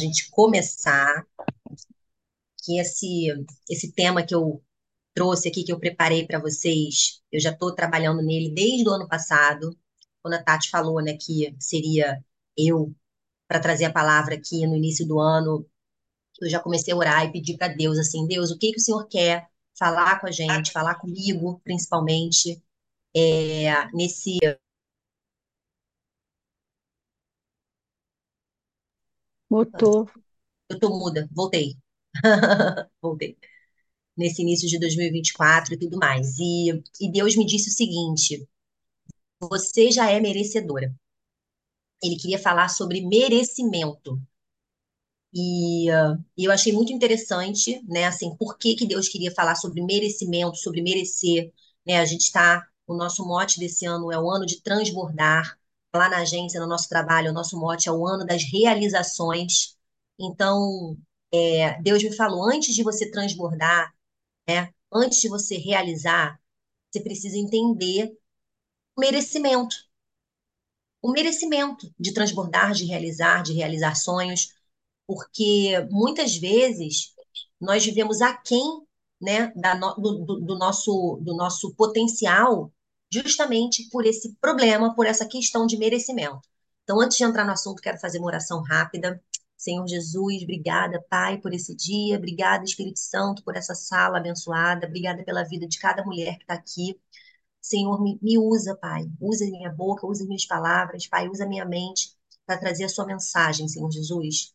gente começar, que esse, esse tema que eu trouxe aqui, que eu preparei para vocês, eu já estou trabalhando nele desde o ano passado, quando a Tati falou, né, que seria eu para trazer a palavra aqui no início do ano, eu já comecei a orar e pedir para Deus, assim, Deus, o que que o Senhor quer falar com a gente, falar comigo, principalmente, é, nesse... Mutou. Eu tô muda, voltei. Voltei. Nesse início de 2024 e tudo mais. E, e Deus me disse o seguinte: você já é merecedora. Ele queria falar sobre merecimento. E, uh, eu achei muito interessante, né? Assim, por que que Deus queria falar sobre merecimento, sobre merecer, né? A gente está, o nosso mote desse ano é o ano de transbordar. Lá na agência, no nosso trabalho, o nosso mote é o ano das realizações. Então, é, Deus me falou, antes de você transbordar, né? Antes de você realizar, você precisa entender o merecimento. O merecimento de transbordar, de realizar, de realizar sonhos, porque muitas vezes nós vivemos aquém, né, da no, do, do, nosso, do nosso potencial, justamente por esse problema, por essa questão de merecimento. Então, antes de entrar no assunto, quero fazer uma oração rápida. Senhor Jesus, obrigada, Pai, por esse dia, obrigada, Espírito Santo, por essa sala abençoada, obrigada pela vida de cada mulher que está aqui. Senhor, me, me, usa, Pai, usa minha boca, usa minhas palavras, Pai, usa minha mente para trazer a sua mensagem, Senhor Jesus.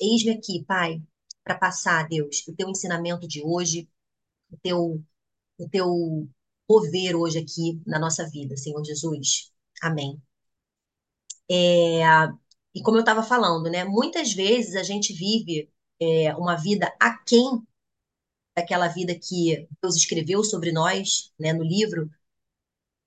Eis-me aqui, Pai, para passar, Deus, o teu ensinamento de hoje, o teu, o teu mover hoje aqui na nossa vida, Senhor Jesus. Amém. É, e como eu estava falando, né, muitas vezes a gente vive é, uma vida aquém daquela vida que Deus escreveu sobre nós, né, no livro,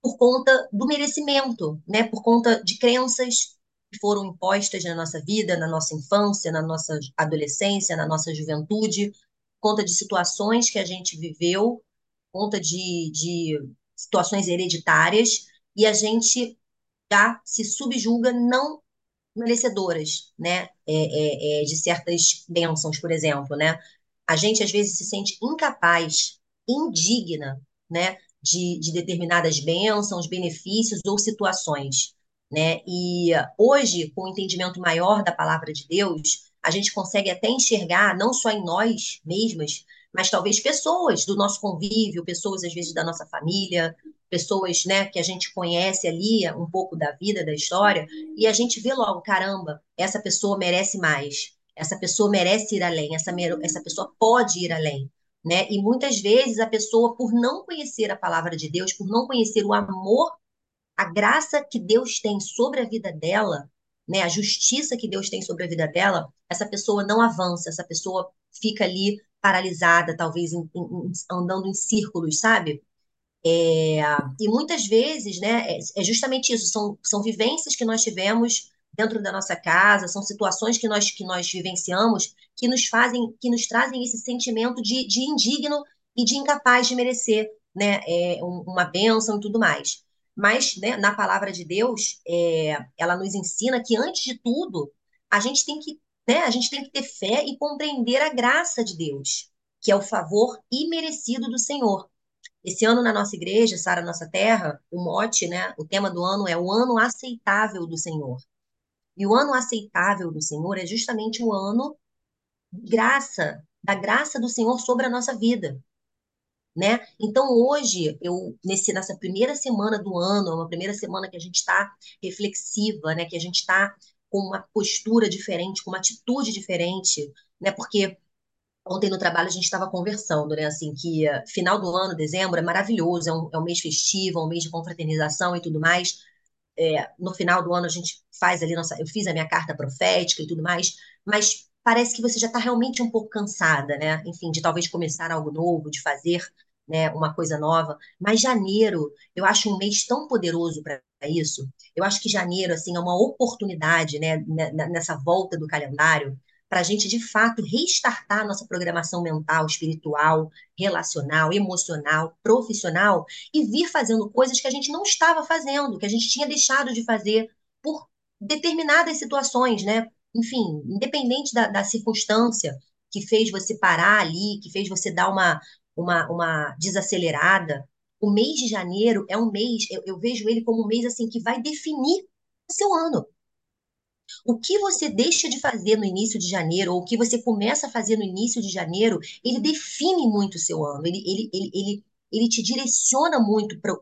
por conta do merecimento, né, por conta de crenças que foram impostas na nossa vida, na nossa infância, na nossa adolescência, na nossa juventude, conta de situações que a gente viveu, conta de, de situações hereditárias, e a gente já se subjuga não merecedoras, né, é, é, é, de certas bênçãos, por exemplo, né? A gente às vezes se sente incapaz, indigna, né, de, de determinadas bênçãos, benefícios ou situações, né? E hoje, com o entendimento maior da palavra de Deus, a gente consegue até enxergar, não só em nós mesmas, mas talvez pessoas do nosso convívio, pessoas às vezes da nossa família, pessoas, né, que a gente conhece ali um pouco da vida, da história, e a gente vê logo, caramba, essa pessoa merece mais, essa pessoa merece ir além, essa, essa pessoa pode ir além, né? E muitas vezes a pessoa, por não conhecer a palavra de Deus, por não conhecer o amor a graça que Deus tem sobre a vida dela, né, a justiça que Deus tem sobre a vida dela, essa pessoa não avança, essa pessoa fica ali paralisada, talvez em, em, andando em círculos, sabe? É, e muitas vezes, né, é, é justamente isso, são, são vivências que nós tivemos dentro da nossa casa, são situações que nós, que nós vivenciamos que nos fazem, que nos trazem esse sentimento de, de indigno e de incapaz de merecer, né, é, uma bênção e tudo mais. Mas, né, na palavra de Deus, é, ela nos ensina que, antes de tudo, a gente tem que, né, a gente tem que ter fé e compreender a graça de Deus, que é o favor imerecido do Senhor. Esse ano na nossa igreja, Sara Nossa Terra, o mote, né, o tema do ano é o ano aceitável do Senhor. E o ano aceitável do Senhor é justamente o ano graça, da graça do Senhor sobre a nossa vida né? Então hoje eu nesse nessa primeira semana do ano, é uma primeira semana que a gente está reflexiva, né? Que a gente está com uma postura diferente, com uma atitude diferente, né? Porque ontem no trabalho a gente estava conversando, né? Assim que uh, final do ano, dezembro, é maravilhoso, é um, é um mês festivo, é um mês de confraternização e tudo mais. É, no final do ano a gente faz ali nossa, eu fiz a minha carta profética e tudo mais, mas parece que você já está realmente um pouco cansada, né? Enfim, de talvez começar algo novo, de fazer né, uma coisa nova. Mas janeiro, eu acho um mês tão poderoso para isso. Eu acho que janeiro, assim, é uma oportunidade, né, nessa volta do calendário, para a gente, de fato, restartar nossa programação mental, espiritual, relacional, emocional, profissional e vir fazendo coisas que a gente não estava fazendo, que a gente tinha deixado de fazer por determinadas situações, né? enfim, independente da, da circunstância que fez você parar ali, que fez você dar uma, uma, uma desacelerada, o mês de janeiro é um mês, eu, eu vejo ele como um mês assim que vai definir o seu ano. O que você deixa de fazer no início de janeiro, ou o que você começa a fazer no início de janeiro, ele define muito o seu ano, ele, ele, ele, ele, ele te direciona muito para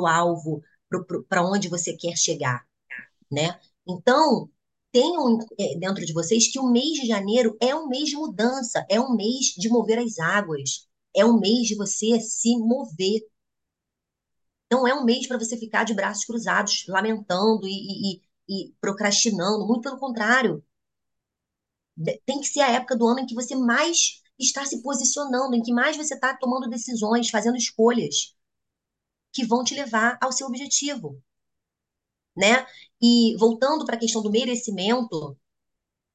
o alvo, para onde você quer chegar, né? Então, tenham é, dentro de vocês que o mês de janeiro é um mês de mudança, é um mês de mover as águas, é um mês de você se mover. Não é um mês para você ficar de braços cruzados, lamentando e, e, e procrastinando, muito pelo contrário. Tem que ser a época do ano em que você mais está se posicionando, em que mais você está tomando decisões, fazendo escolhas que vão te levar ao seu objetivo, né? E voltando para a questão do merecimento,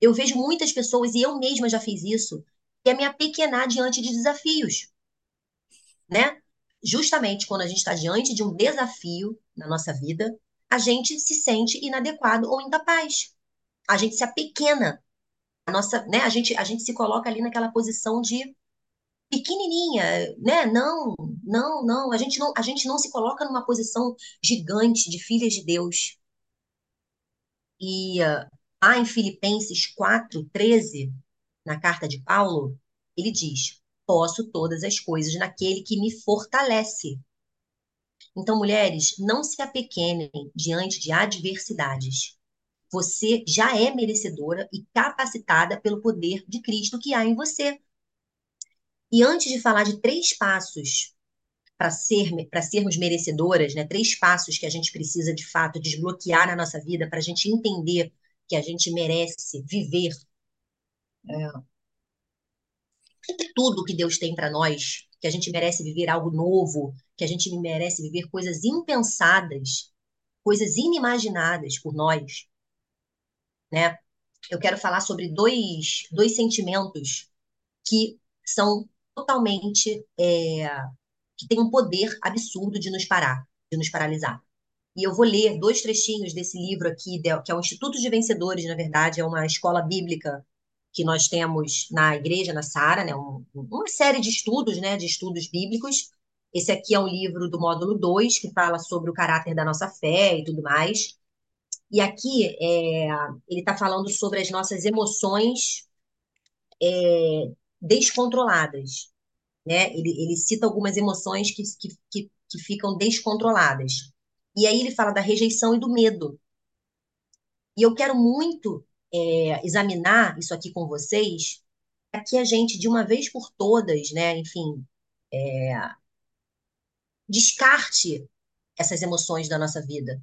eu vejo muitas pessoas, e eu mesma já fiz isso, que é me apequenar diante de desafios, né? Justamente quando a gente está diante de um desafio na nossa vida, a gente se sente inadequado ou incapaz. A gente se apequena. A nossa, né? A gente, a gente se coloca ali naquela posição de pequenininha, né? Não, não, não. A gente não, a gente não se coloca numa posição gigante de filhas de Deus. E lá em Filipenses 4, 13, na carta de Paulo, ele diz: Posso todas as coisas naquele que me fortalece. Então, mulheres, não se apequenem diante de adversidades. Você já é merecedora e capacitada pelo poder de Cristo que há em você. E antes de falar de três passos para ser, sermos merecedoras, né? Três passos que a gente precisa de fato desbloquear na nossa vida para a gente entender que a gente merece viver é, tudo que Deus tem para nós, que a gente merece viver algo novo, que a gente merece viver coisas impensadas, coisas inimaginadas por nós, né? Eu quero falar sobre dois, dois sentimentos que são totalmente é, que tem um poder absurdo de nos parar, de nos paralisar. E eu vou ler dois trechinhos desse livro aqui, que é o Instituto de Vencedores, na verdade, é uma escola bíblica que nós temos na igreja, na Sara, né? Um, uma série de estudos, né? De estudos bíblicos. Esse aqui é um livro do módulo 2, que fala sobre o caráter da nossa fé e tudo mais. E aqui é, ele está falando sobre as nossas emoções é, descontroladas né? Ele, ele cita algumas emoções que, que, que, que ficam descontroladas. E aí ele fala da rejeição e do medo. E eu quero muito é, examinar isso aqui com vocês, para que a gente, de uma vez por todas, né, enfim, é, descarte essas emoções da nossa vida,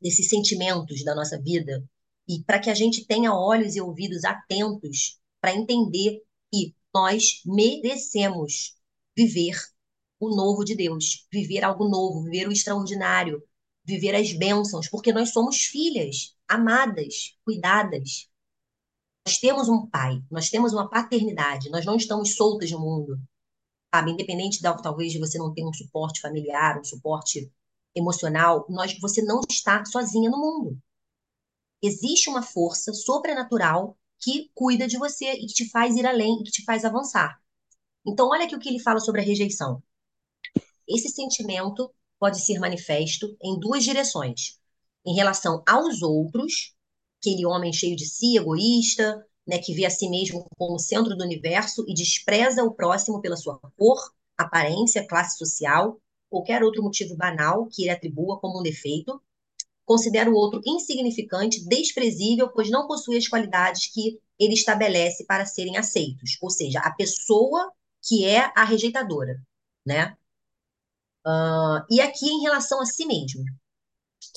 desses sentimentos da nossa vida, e para que a gente tenha olhos e ouvidos atentos para entender que nós merecemos viver o novo de Deus, viver algo novo, viver o extraordinário, viver as bênçãos, porque nós somos filhas, amadas, cuidadas. Nós temos um pai, nós temos uma paternidade, nós não estamos soltas no mundo. Sabe? Independente talvez de você não ter um suporte familiar, um suporte emocional, nós, você não está sozinha no mundo. Existe uma força sobrenatural que cuida de você e que te faz ir além e que te faz avançar. Então, olha aqui o que ele fala sobre a rejeição. Esse sentimento pode ser manifesto em duas direções. Em relação aos outros, aquele homem cheio de si, egoísta, né, que vê a si mesmo como centro do universo e despreza o próximo pela sua cor, aparência, classe social, qualquer outro motivo banal que ele atribua como um defeito, considera o outro insignificante, desprezível, pois não possui as qualidades que ele estabelece para serem aceitos. Ou seja, a pessoa que é a rejeitadora, né? Uh, e aqui em relação a si mesmo.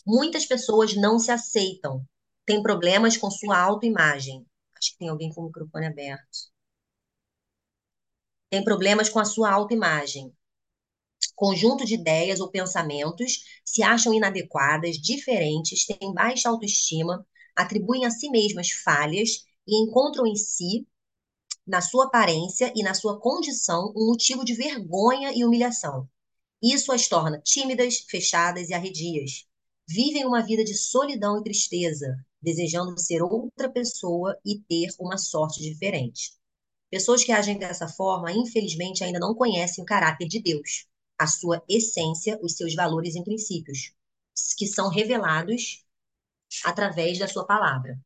Muitas pessoas não se aceitam, têm problemas com sua autoimagem. Acho que tem alguém com o microfone aberto. Tem problemas com a sua autoimagem conjunto de ideias ou pensamentos, se acham inadequadas, diferentes, têm baixa autoestima, atribuem a si mesmas falhas e encontram em si, na sua aparência e na sua condição, um motivo de vergonha e humilhação. Isso as torna tímidas, fechadas e arredias. Vivem uma vida de solidão e tristeza, desejando ser outra pessoa e ter uma sorte diferente. Pessoas que agem dessa forma, infelizmente, ainda não conhecem o caráter de Deus, a sua essência, os seus valores e princípios, que são revelados através da sua palavra.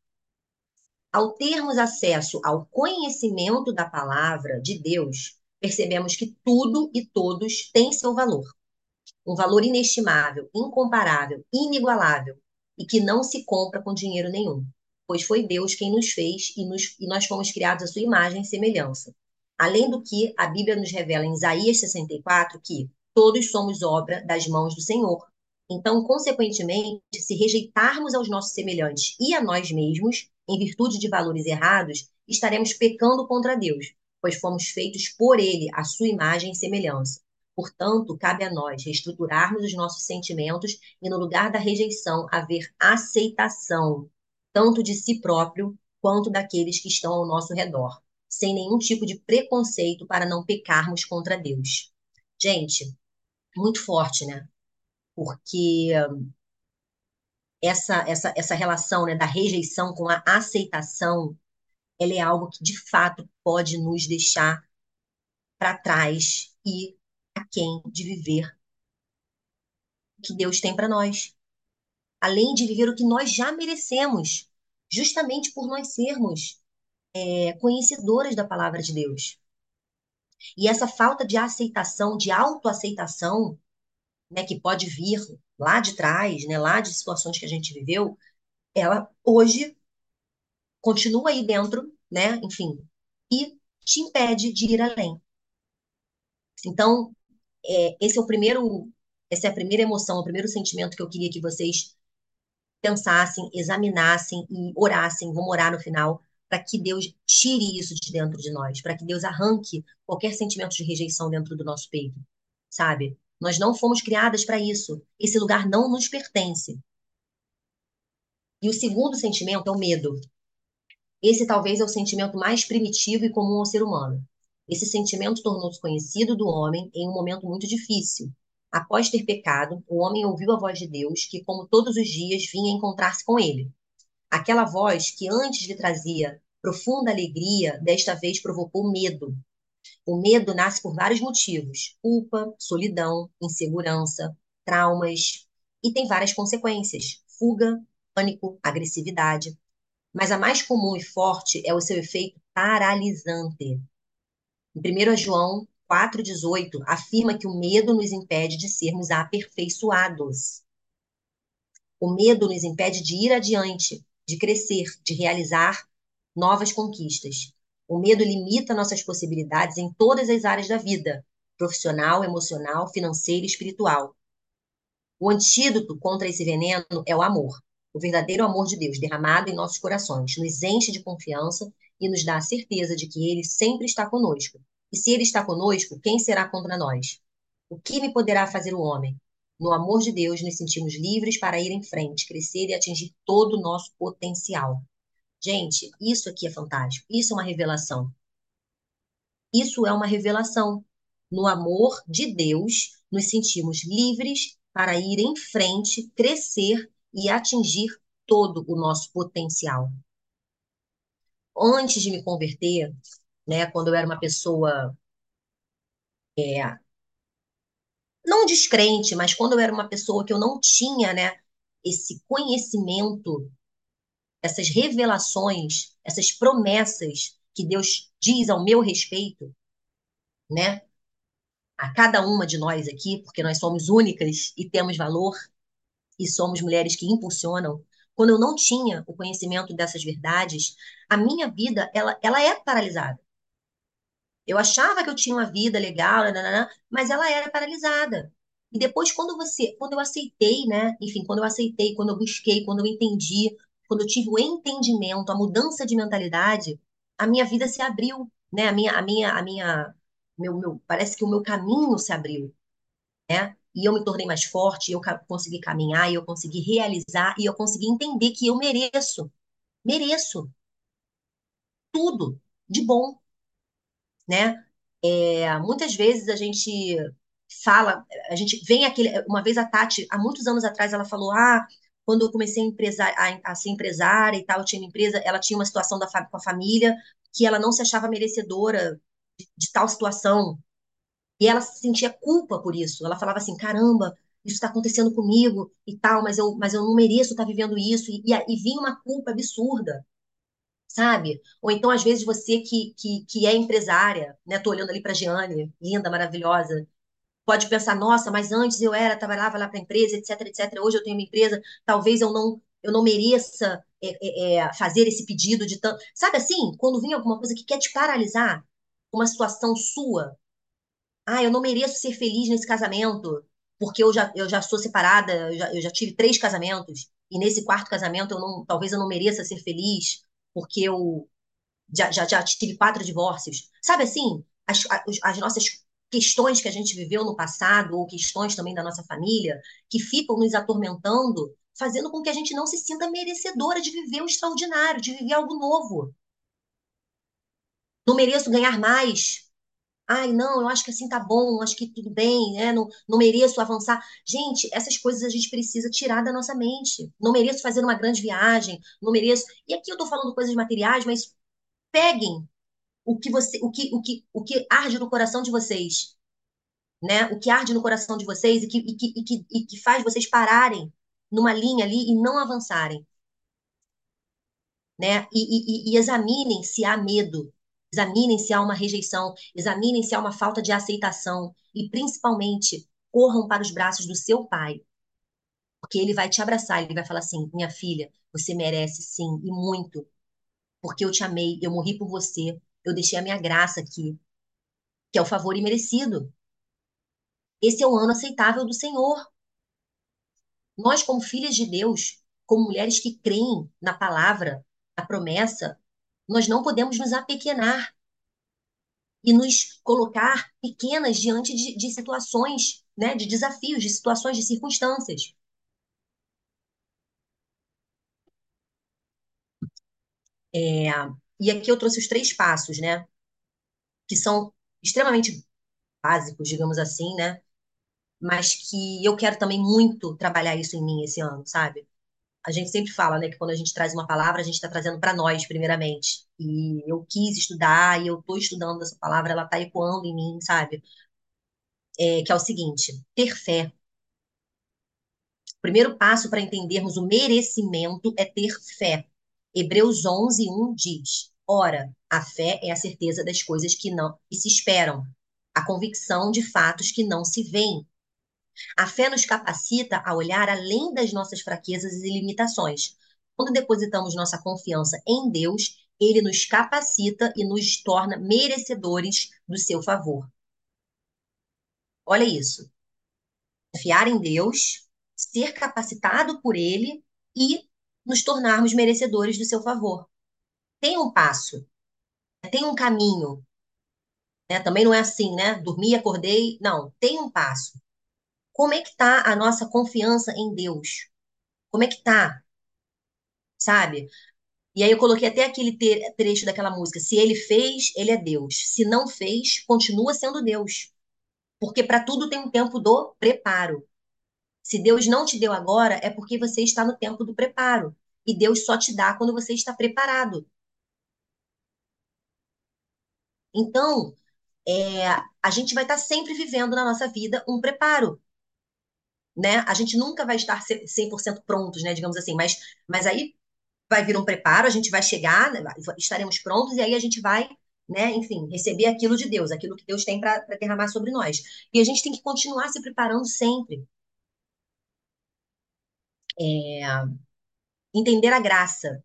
Ao termos acesso ao conhecimento da palavra de Deus, percebemos que tudo e todos têm seu valor. Um valor inestimável, incomparável, inigualável e que não se compra com dinheiro nenhum, pois foi Deus quem nos fez e, nos, e nós fomos criados à sua imagem e semelhança. Além do que, a Bíblia nos revela em Isaías 64 que todos somos obra das mãos do Senhor. Então, consequentemente, se rejeitarmos aos nossos semelhantes e a nós mesmos, em virtude de valores errados, estaremos pecando contra Deus, pois fomos feitos por Ele, a sua imagem e semelhança. Portanto, cabe a nós reestruturarmos os nossos sentimentos e, no lugar da rejeição, haver aceitação, tanto de si próprio quanto daqueles que estão ao nosso redor, sem nenhum tipo de preconceito para não pecarmos contra Deus. Gente, muito forte, né? Porque essa, essa, essa relação né, da rejeição com a aceitação, ela é algo que de fato pode nos deixar para trás e aquém de viver o que Deus tem para nós. Além de viver o que nós já merecemos, justamente por nós sermos é, conhecedoras da palavra de Deus. E essa falta de aceitação, de autoaceitação, né, que pode vir lá de trás, né, lá de situações que a gente viveu, ela hoje continua aí dentro, né, enfim, e te impede de ir além. Então, é, esse é o primeiro, essa é a primeira emoção, o primeiro sentimento que eu queria que vocês pensassem, examinassem e orassem, vamos orar no final, para que Deus tire isso de dentro de nós, para que Deus arranque qualquer sentimento de rejeição dentro do nosso peito, sabe? Nós não fomos criadas para isso. Esse lugar não nos pertence. E o segundo sentimento é o medo. Esse talvez é o sentimento mais primitivo e comum ao ser humano. Esse sentimento tornou-se conhecido do homem em um momento muito difícil. Após ter pecado, o homem ouviu a voz de Deus, que, como todos os dias, vinha encontrar-se com ele. Aquela voz que antes lhe trazia profunda alegria, desta vez provocou medo. O medo nasce por vários motivos: culpa, solidão, insegurança, traumas, e tem várias consequências: fuga, pânico, agressividade. Mas a mais comum e forte é o seu efeito paralisante. Em 1 João 4,18, afirma que o medo nos impede de sermos aperfeiçoados. O medo nos impede de ir adiante, de crescer, de realizar novas conquistas. O medo limita nossas possibilidades em todas as áreas da vida, profissional, emocional, financeira e espiritual. O antídoto contra esse veneno é o amor, o verdadeiro amor de Deus derramado em nossos corações, nos enche de confiança e nos dá a certeza de que Ele sempre está conosco. E se Ele está conosco, quem será contra nós? O que me poderá fazer o homem? No amor de Deus, nos sentimos livres para ir em frente, crescer e atingir todo o nosso potencial. Gente, isso aqui é fantástico. Isso é uma revelação. Isso é uma revelação. No amor de Deus, nos sentimos livres para ir em frente, crescer e atingir todo o nosso potencial. Antes de me converter, né, quando eu era uma pessoa é, não descrente, mas quando eu era uma pessoa que eu não tinha, né, esse conhecimento, essas revelações, essas promessas que Deus diz ao meu respeito, né? A cada uma de nós aqui, porque nós somos únicas e temos valor e somos mulheres que impulsionam. Quando eu não tinha o conhecimento dessas verdades, a minha vida ela, ela é paralisada. Eu achava que eu tinha uma vida legal, mas ela era paralisada. E depois, quando você, quando eu aceitei, né? Enfim, quando eu aceitei, quando eu busquei, quando eu entendi, quando eu tive o entendimento, a mudança de mentalidade, a minha vida se abriu, né? A minha, a minha, a minha, meu, meu, parece que o meu caminho se abriu, né? E eu me tornei mais forte, eu consegui caminhar, eu consegui realizar, e eu consegui entender que eu mereço, mereço tudo de bom, né? É, muitas vezes a gente fala, a gente vem aquele. Uma vez a Tati, há muitos anos atrás, ela falou: Ah, quando eu comecei a, empresar, a, a ser empresária e tal, eu tinha uma empresa, ela tinha uma situação da, com a família que ela não se achava merecedora de, de tal situação. E ela sentia culpa por isso. Ela falava assim: caramba, isso está acontecendo comigo e tal, mas eu, mas eu não mereço estar vivendo isso. E, e, e vinha uma culpa absurda, sabe? Ou então, às vezes, você que, que, que é empresária, né? Tô olhando ali para a Giane, linda, maravilhosa, pode pensar, nossa, mas antes eu era, trabalhava lá para empresa, etc, etc. Hoje eu tenho uma empresa, talvez eu não eu não mereça é, é, é, fazer esse pedido de tanto. Sabe assim, quando vem alguma coisa que quer te paralisar, uma situação sua, ah, eu não mereço ser feliz nesse casamento, porque eu já, eu já sou separada, eu já, eu já tive três casamentos, e nesse quarto casamento eu não, talvez eu não mereça ser feliz, porque eu já, já, já tive quatro divórcios. Sabe assim, as, as, as nossas questões que a gente viveu no passado, ou questões também da nossa família, que ficam nos atormentando, fazendo com que a gente não se sinta merecedora de viver o extraordinário, de viver algo novo. Não mereço ganhar mais. Ai, não, eu acho que assim tá bom, acho que tudo bem, né? Não, não mereço avançar. Gente, essas coisas a gente precisa tirar da nossa mente. Não mereço fazer uma grande viagem, não mereço. E aqui eu tô falando coisas materiais, mas peguem o que você, o que, o que, o que arde no coração de vocês, né? O que arde no coração de vocês e que, e que, e que, e que faz vocês pararem numa linha ali e não avançarem, né? E, e, e examinem se há medo, examinem se há uma rejeição, examinem se há uma falta de aceitação e principalmente corram para os braços do seu pai, porque ele vai te abraçar, ele vai falar assim: minha filha, você merece sim e muito, porque eu te amei, eu morri por você, eu deixei a minha graça aqui, que é o favor imerecido. Esse é o ano aceitável do Senhor. Nós, como filhas de Deus, como mulheres que creem na palavra, na promessa, nós não podemos nos apequenar e nos colocar pequenas diante de, de situações, né, de desafios, de situações, de circunstâncias. É, e aqui eu trouxe os três passos, né, que são extremamente básicos, digamos assim, né, mas que eu quero também muito trabalhar isso em mim esse ano, sabe? A gente sempre fala, né, que quando a gente traz uma palavra, a gente está trazendo para nós, primeiramente. E eu quis estudar, e eu estou estudando essa palavra, ela está ecoando em mim, sabe? É, que é o seguinte: ter fé. O primeiro passo para entendermos o merecimento é ter fé. Hebreus 11, 1 diz: Ora, a fé é a certeza das coisas que não que se esperam, a convicção de fatos que não se veem. A fé nos capacita a olhar além das nossas fraquezas e limitações. Quando depositamos nossa confiança em Deus, ele nos capacita e nos torna merecedores do seu favor. Olha isso. Confiar em Deus, ser capacitado por ele e nos tornarmos merecedores do seu favor. Tem um passo, tem um caminho. Né? Também não é assim, né? Dormi, acordei. Não, tem um passo. Como é que tá a nossa confiança em Deus? Como é que tá? Sabe? E aí eu coloquei até aquele trecho daquela música: se ele fez, ele é Deus. Se não fez, continua sendo Deus. Porque para tudo tem um tempo do preparo. Se Deus não te deu agora, é porque você está no tempo do preparo. E Deus só te dá quando você está preparado. Então, é, a gente vai estar sempre vivendo na nossa vida um preparo né? A gente nunca vai estar 100% prontos, né? Digamos assim, mas, mas aí vai vir um preparo, a gente vai chegar, né? estaremos prontos e aí a gente vai, né? Enfim, receber aquilo de Deus, aquilo que Deus tem para derramar sobre nós. E a gente tem que continuar se preparando sempre. É... Entender a graça.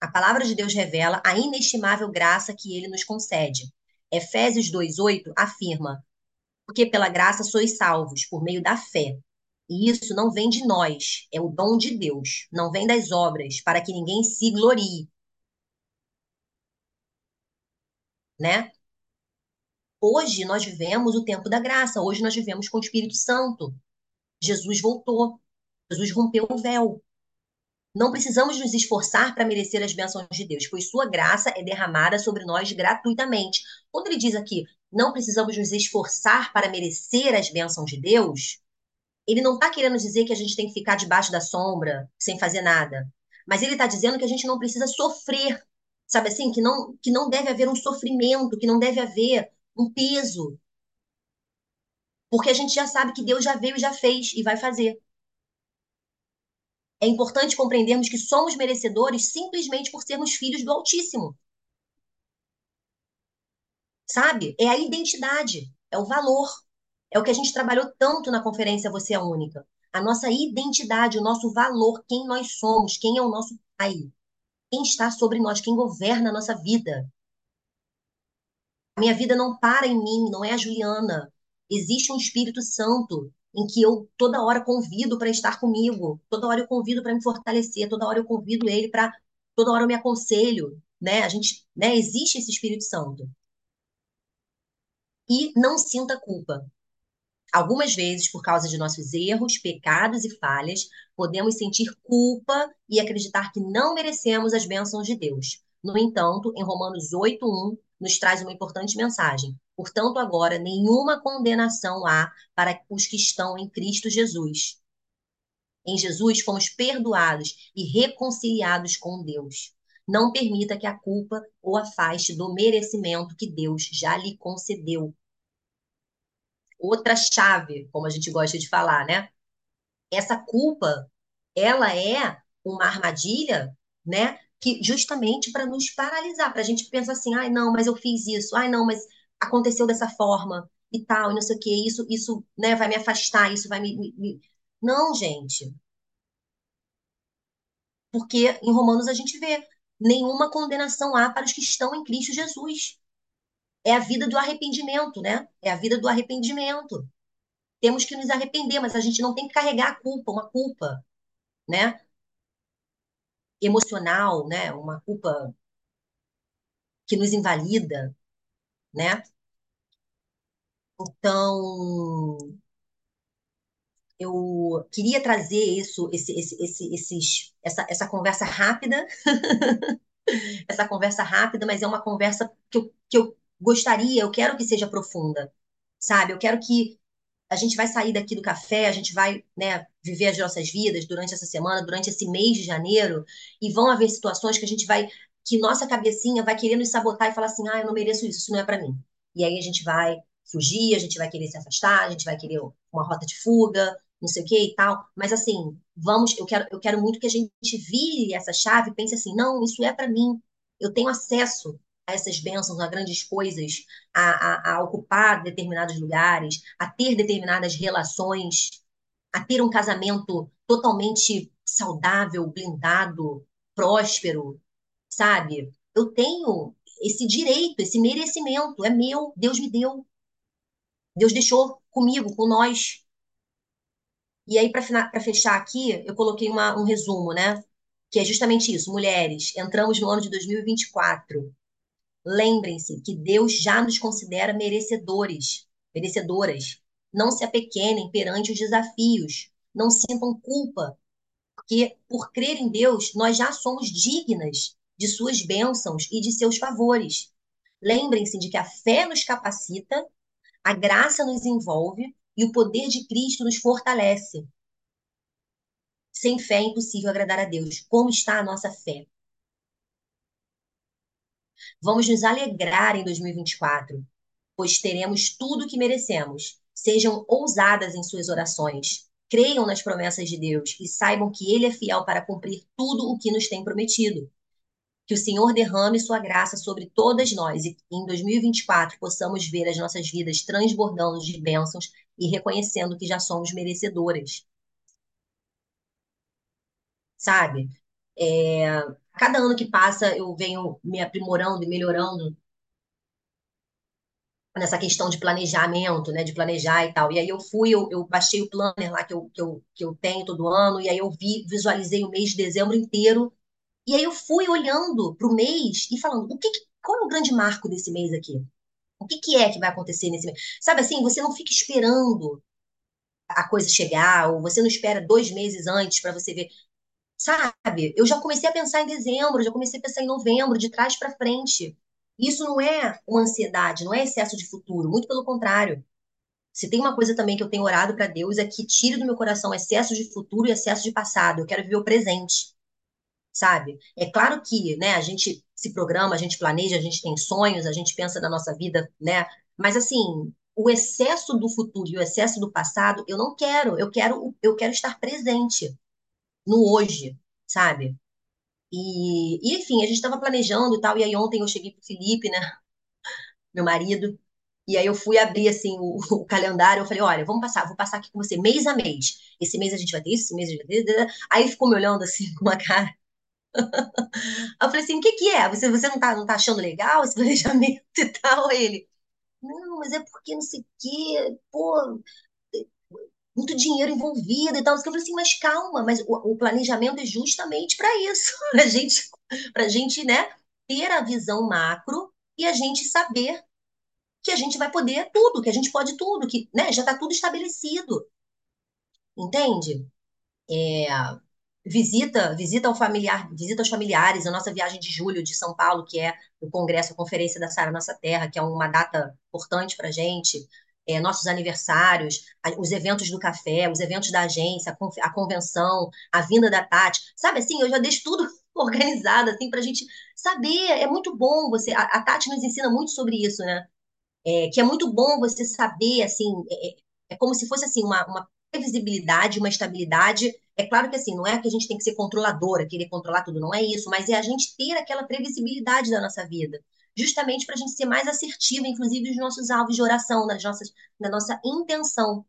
A palavra de Deus revela a inestimável graça que ele nos concede. Efésios 2:8 afirma: Porque pela graça sois salvos por meio da fé. E isso não vem de nós, é o dom de Deus, não vem das obras, para que ninguém se glorie. Né? Hoje nós vivemos o tempo da graça, hoje nós vivemos com o Espírito Santo. Jesus voltou, Jesus rompeu o véu. Não precisamos nos esforçar para merecer as bênçãos de Deus, pois sua graça é derramada sobre nós gratuitamente. Quando ele diz aqui, não precisamos nos esforçar para merecer as bênçãos de Deus, Ele não está querendo dizer que a gente tem que ficar debaixo da sombra, sem fazer nada. Mas ele está dizendo que a gente não precisa sofrer, sabe assim? Que não, que não deve haver um sofrimento, que não deve haver um peso. Porque a gente já sabe que Deus já veio, já fez e vai fazer. É importante compreendermos que somos merecedores simplesmente por sermos filhos do Altíssimo. Sabe? É a identidade, é o valor. É o que a gente trabalhou tanto na conferência Você é Única. A nossa identidade, o nosso valor, quem nós somos, quem é o nosso pai, quem está sobre nós, quem governa a nossa vida. A minha vida não para em mim, não é a Juliana. Existe um Espírito Santo em que eu toda hora convido para estar comigo, toda hora eu convido para me fortalecer, toda hora eu convido ele para, toda hora eu me aconselho, né? A gente, né? Existe esse Espírito Santo. E não sinta culpa. Algumas vezes, por causa de nossos erros, pecados e falhas, podemos sentir culpa e acreditar que não merecemos as bênçãos de Deus. No entanto, em Romanos 8:1 nos traz uma importante mensagem. Portanto, agora nenhuma condenação há para os que estão em Cristo Jesus. Em Jesus fomos perdoados e reconciliados com Deus. Não permita que a culpa o afaste do merecimento que Deus já lhe concedeu outra chave, como a gente gosta de falar, né? Essa culpa, ela é uma armadilha, né? Que justamente para nos paralisar, para a gente pensar assim, ai não, mas eu fiz isso, ai não, mas aconteceu dessa forma e tal, e não sei o que, isso, isso, né, vai me afastar, isso vai me, me, me... Não, gente. Porque em Romanos a gente vê nenhuma condenação há para os que estão em Cristo Jesus. É a vida do arrependimento, né? É a vida do arrependimento. Temos que nos arrepender, mas a gente não tem que carregar a culpa, uma culpa, né? Emocional, né? Uma culpa que nos invalida, né? Então, eu queria trazer isso, esse, esse, esse, esses, essa, essa conversa rápida, essa conversa rápida, mas é uma conversa que eu, que eu gostaria, eu quero que seja profunda, sabe? Eu quero que a gente vai sair daqui do café, a gente vai, né, viver as nossas vidas durante essa semana, durante esse mês de janeiro, e vão haver situações que a gente vai, que nossa cabecinha vai querer nos sabotar e falar assim, ah, eu não mereço isso, isso não é para mim. E aí a gente vai fugir, a gente vai querer se afastar, a gente vai querer uma rota de fuga, não sei o que e tal. Mas assim, vamos, eu quero, eu quero muito que a gente vire essa chave pense assim, não, isso é para mim. Eu tenho acesso a essas bênçãos, a grandes coisas, a, a, a ocupar determinados lugares, a ter determinadas relações, a ter um casamento totalmente saudável, blindado, próspero, sabe? Eu tenho esse direito, esse merecimento, é meu, Deus me deu. Deus deixou comigo, com nós. E aí, para fechar aqui, eu coloquei uma, um resumo, né? Que é justamente isso. Mulheres, entramos no ano de 2024 Lembrem-se que Deus já nos considera merecedores, merecedoras. Não se apequenem perante os desafios. Não sintam culpa, porque por crer em Deus, nós já somos dignas de suas bênçãos e de seus favores. Lembrem-se de que a fé nos capacita, a graça nos envolve e o poder de Cristo nos fortalece. Sem fé é impossível agradar a Deus. Como está a nossa fé? Vamos nos alegrar em 2024, pois teremos tudo o que merecemos. Sejam ousadas em suas orações. Creiam nas promessas de Deus e saibam que Ele é fiel para cumprir tudo o que nos tem prometido. Que o Senhor derrame sua graça sobre todas nós e em 2024 possamos ver as nossas vidas transbordando de bênçãos e reconhecendo que já somos merecedoras. Sabe? É, cada ano que passa eu venho me aprimorando e melhorando nessa questão de planejamento, né, de planejar e tal. E aí eu fui, eu, eu baixei o planner lá que eu, que, eu, que eu tenho todo ano, e aí eu vi, visualizei o mês de dezembro inteiro, e aí eu fui olhando para o mês e falando, o que, qual é o grande marco desse mês aqui? O que, que é que vai acontecer nesse mês? Sabe assim, você não fica esperando a coisa chegar, ou você não espera dois meses antes para você ver. Sabe? Eu já comecei a pensar em dezembro, já comecei a pensar em novembro, de trás para frente. Isso não é uma ansiedade, não é excesso de futuro, muito pelo contrário. Se tem uma coisa também que eu tenho orado para Deus é que tire do meu coração excesso de futuro e excesso de passado. Eu quero viver o presente, sabe? É claro que, né, a gente se programa, a gente planeja, a gente tem sonhos, a gente pensa na nossa vida, né? Mas assim, o excesso do futuro e o excesso do passado, eu não quero. Eu quero, eu quero estar presente no hoje, sabe? E, e enfim, a gente estava planejando e tal. E aí ontem eu cheguei pro Felipe, né, meu marido, e aí eu fui abrir assim o, o calendário, eu falei, olha, vamos passar, vou passar aqui com você mês a mês. Esse mês a gente vai ter isso, esse mês a gente vai ter. Aí ele ficou me olhando assim com uma cara. Eu falei assim, o que que é? Você, você não tá, não tá achando legal esse planejamento e tal? Aí ele, não, mas é porque não sei o quê, pô, muito dinheiro envolvido e tal. Eu falei assim, mas calma, mas o, o planejamento é justamente para isso, pra gente, pra gente, né, ter a visão macro e a gente saber que a gente vai poder tudo, que a gente pode tudo, que, né, já está tudo estabelecido. Entende? É, visita, visita ao familiar, visita aos familiares, a nossa viagem de julho de São Paulo, que é o congresso, a conferência da Sara Nossa Terra, que é uma data importante para a gente, é, nossos aniversários, os eventos do café, os eventos da agência, a, convenção, a vinda da Tati, sabe assim, eu já deixo tudo organizado assim para a gente saber. É muito bom você. A, a Tati nos ensina muito sobre isso, né? É, que é muito bom você saber, assim, é, é, é como se fosse assim uma, uma previsibilidade, uma estabilidade. É claro que assim, não é que a gente tem que ser controladora, querer controlar tudo, não é isso, mas é a gente ter aquela previsibilidade da nossa vida, justamente para a gente ser mais assertiva, inclusive nos nossos alvos de oração, nas nossas, na nossa intenção,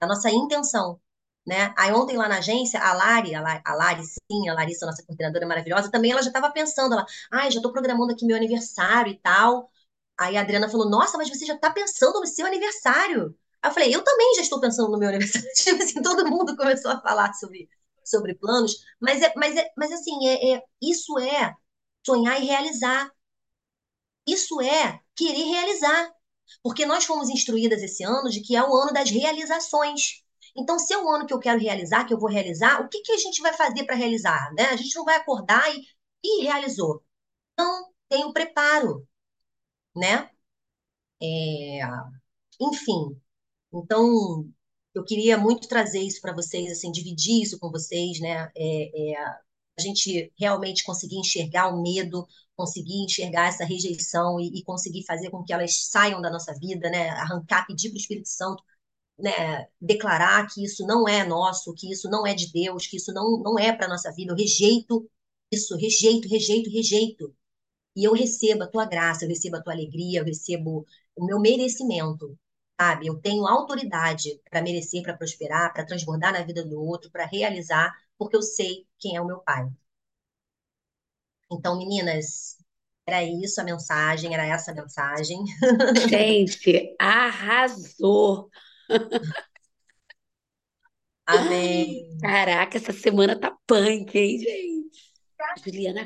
na nossa intenção. Né? Aí ontem lá na agência, a Lari, a Lari, a Lari sim, a Larissa, nossa coordenadora maravilhosa, também ela já estava pensando, ela, ai, ah, já estou programando aqui meu aniversário e tal. Aí a Adriana falou: Nossa, mas você já está pensando no seu aniversário. Aí eu falei: Eu também já estou pensando no meu aniversário. Tipo assim, todo mundo começou a falar sobre, sobre planos, mas, é, mas, é, mas assim, é, é, isso é sonhar e realizar. Isso é querer realizar. Porque nós fomos instruídas esse ano de que é o ano das realizações. Então, se é o ano que eu quero realizar, que eu vou realizar, o que, que a gente vai fazer para realizar? Né? A gente não vai acordar e, e realizou. Não tem o preparo né? É, enfim, então eu queria muito trazer isso para vocês, assim, dividir isso com vocês, né? É, é, gente realmente conseguir enxergar o medo, conseguir enxergar essa rejeição e, e, conseguir fazer com que elas saiam da nossa vida, né? Arrancar, pedir para o Espírito Santo, né? Declarar que isso não é nosso, que isso não é de Deus, que isso não, não é para nossa vida. Eu rejeito isso, rejeito, rejeito, rejeito e eu recebo a tua graça, eu recebo a tua alegria, eu recebo o meu merecimento, sabe? Eu tenho autoridade para merecer, para prosperar, para transbordar na vida do outro, para realizar, porque eu sei quem é o meu pai. Então, meninas, era isso a mensagem, era essa a mensagem. Gente, arrasou! Amém. Caraca, essa semana tá punk, hein, gente? Juliana